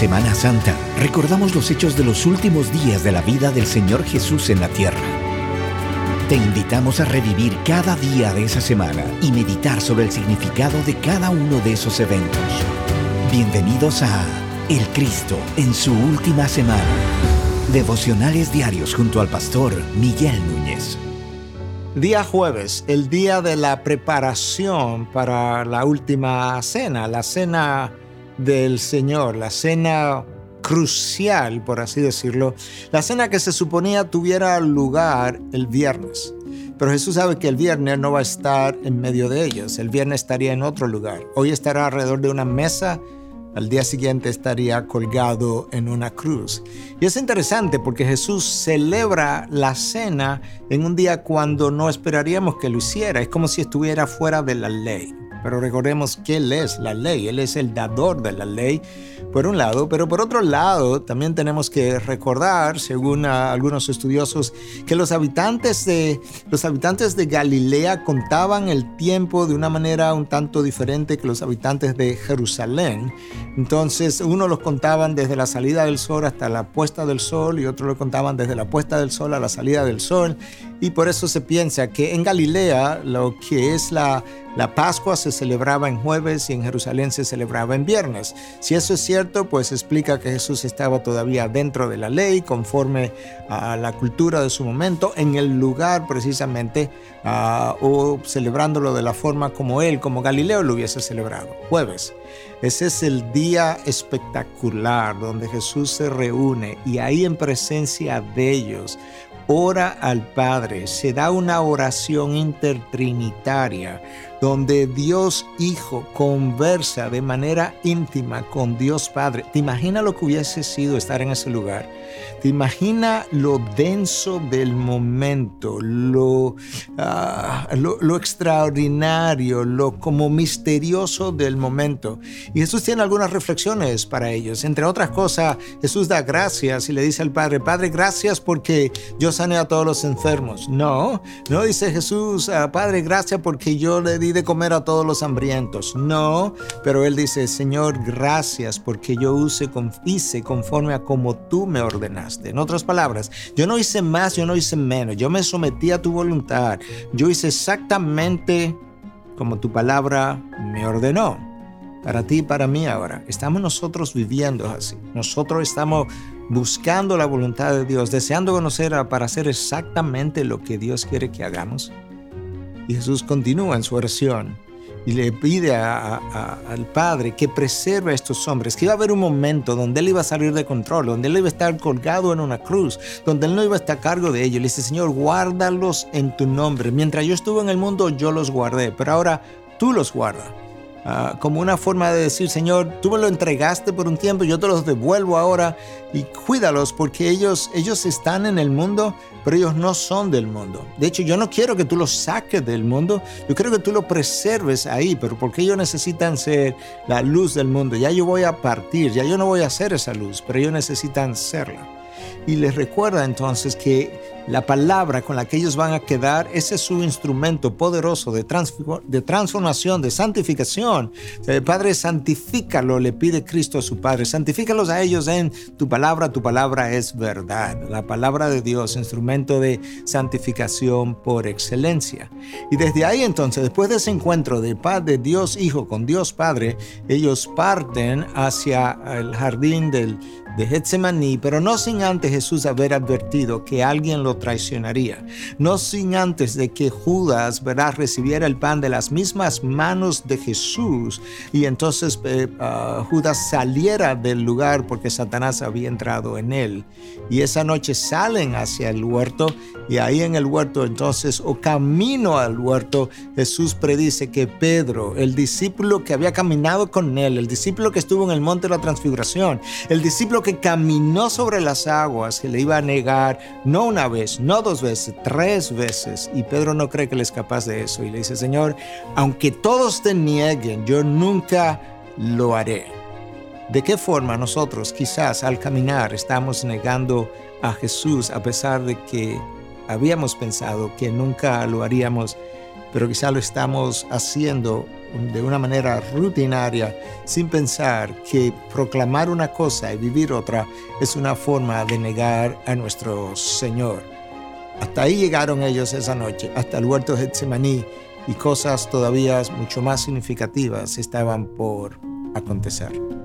Semana Santa recordamos los hechos de los últimos días de la vida del Señor Jesús en la tierra. Te invitamos a revivir cada día de esa semana y meditar sobre el significado de cada uno de esos eventos. Bienvenidos a El Cristo en su última semana. Devocionales diarios junto al pastor Miguel Núñez. Día jueves, el día de la preparación para la última cena, la cena del Señor, la cena crucial, por así decirlo, la cena que se suponía tuviera lugar el viernes. Pero Jesús sabe que el viernes no va a estar en medio de ellos, el viernes estaría en otro lugar. Hoy estará alrededor de una mesa, al día siguiente estaría colgado en una cruz. Y es interesante porque Jesús celebra la cena en un día cuando no esperaríamos que lo hiciera, es como si estuviera fuera de la ley. Pero recordemos que Él es la ley, Él es el dador de la ley, por un lado, pero por otro lado también tenemos que recordar, según algunos estudiosos, que los habitantes, de, los habitantes de Galilea contaban el tiempo de una manera un tanto diferente que los habitantes de Jerusalén. Entonces, uno los contaban desde la salida del sol hasta la puesta del sol y otros lo contaban desde la puesta del sol a la salida del sol. Y por eso se piensa que en Galilea lo que es la, la Pascua se celebraba en jueves y en Jerusalén se celebraba en viernes. Si eso es cierto, pues explica que Jesús estaba todavía dentro de la ley, conforme a la cultura de su momento, en el lugar precisamente, uh, o celebrándolo de la forma como él, como Galileo lo hubiese celebrado, jueves. Ese es el día espectacular donde Jesús se reúne y ahí en presencia de ellos ora al Padre, se da una oración intertrinitaria donde Dios Hijo conversa de manera íntima con Dios Padre. ¿Te imaginas lo que hubiese sido estar en ese lugar? ¿Te imaginas lo denso del momento, lo, ah, lo, extraordinario, lo como misterioso del momento? Y Jesús tiene algunas reflexiones para ellos. Entre otras cosas, Jesús da gracias y le dice al Padre, Padre, gracias porque yo sané a todos los enfermos. No, no dice Jesús, ah, Padre, gracias porque yo le di de comer a todos los hambrientos. No, pero él dice, Señor, gracias porque yo hice conforme a como tú me ordenaste. En otras palabras, yo no hice más, yo no hice menos, yo me sometí a tu voluntad. Yo hice exactamente como tu palabra me ordenó. Para ti y para mí ahora. Estamos nosotros viviendo así. Nosotros estamos buscando la voluntad de Dios, deseando conocer para hacer exactamente lo que Dios quiere que hagamos. Y Jesús continúa en su oración y le pide al Padre que preserve a estos hombres, que iba a haber un momento donde Él iba a salir de control, donde Él iba a estar colgado en una cruz, donde Él no iba a estar a cargo de ellos. Le dice, Señor, guárdalos en tu nombre. Mientras yo estuve en el mundo, yo los guardé, pero ahora tú los guardas. Ah, como una forma de decir, Señor, tú me lo entregaste por un tiempo, yo te los devuelvo ahora y cuídalos porque ellos, ellos están en el mundo, pero ellos no son del mundo. De hecho, yo no quiero que tú los saques del mundo, yo quiero que tú los preserves ahí, pero porque ellos necesitan ser la luz del mundo. Ya yo voy a partir, ya yo no voy a ser esa luz, pero ellos necesitan serla. Y les recuerda entonces que la palabra con la que ellos van a quedar, ese es su instrumento poderoso de, de transformación, de santificación. El Padre, santifícalo, le pide Cristo a su Padre. Santifícalos a ellos en tu palabra, tu palabra es verdad. La palabra de Dios, instrumento de santificación por excelencia. Y desde ahí entonces, después de ese encuentro de de Dios Hijo con Dios Padre, ellos parten hacia el jardín del, de Getsemaní, pero no sin antes Jesús haber advertido que alguien lo traicionaría, no sin antes de que Judas ¿verdad? recibiera el pan de las mismas manos de Jesús y entonces eh, ah, Judas saliera del lugar porque Satanás había entrado en él. Y esa noche salen hacia el huerto y ahí en el huerto entonces o camino al huerto Jesús predice que Pedro, el discípulo que había caminado con él, el discípulo que estuvo en el monte de la transfiguración, el discípulo que caminó sobre las aguas, que le iba a negar no una vez, no dos veces, tres veces. Y Pedro no cree que él es capaz de eso. Y le dice, Señor, aunque todos te nieguen, yo nunca lo haré. ¿De qué forma nosotros quizás al caminar estamos negando a Jesús a pesar de que habíamos pensado que nunca lo haríamos, pero quizás lo estamos haciendo de una manera rutinaria, sin pensar que proclamar una cosa y vivir otra es una forma de negar a nuestro Señor. Hasta ahí llegaron ellos esa noche, hasta el huerto Getsemaní, y cosas todavía mucho más significativas estaban por acontecer.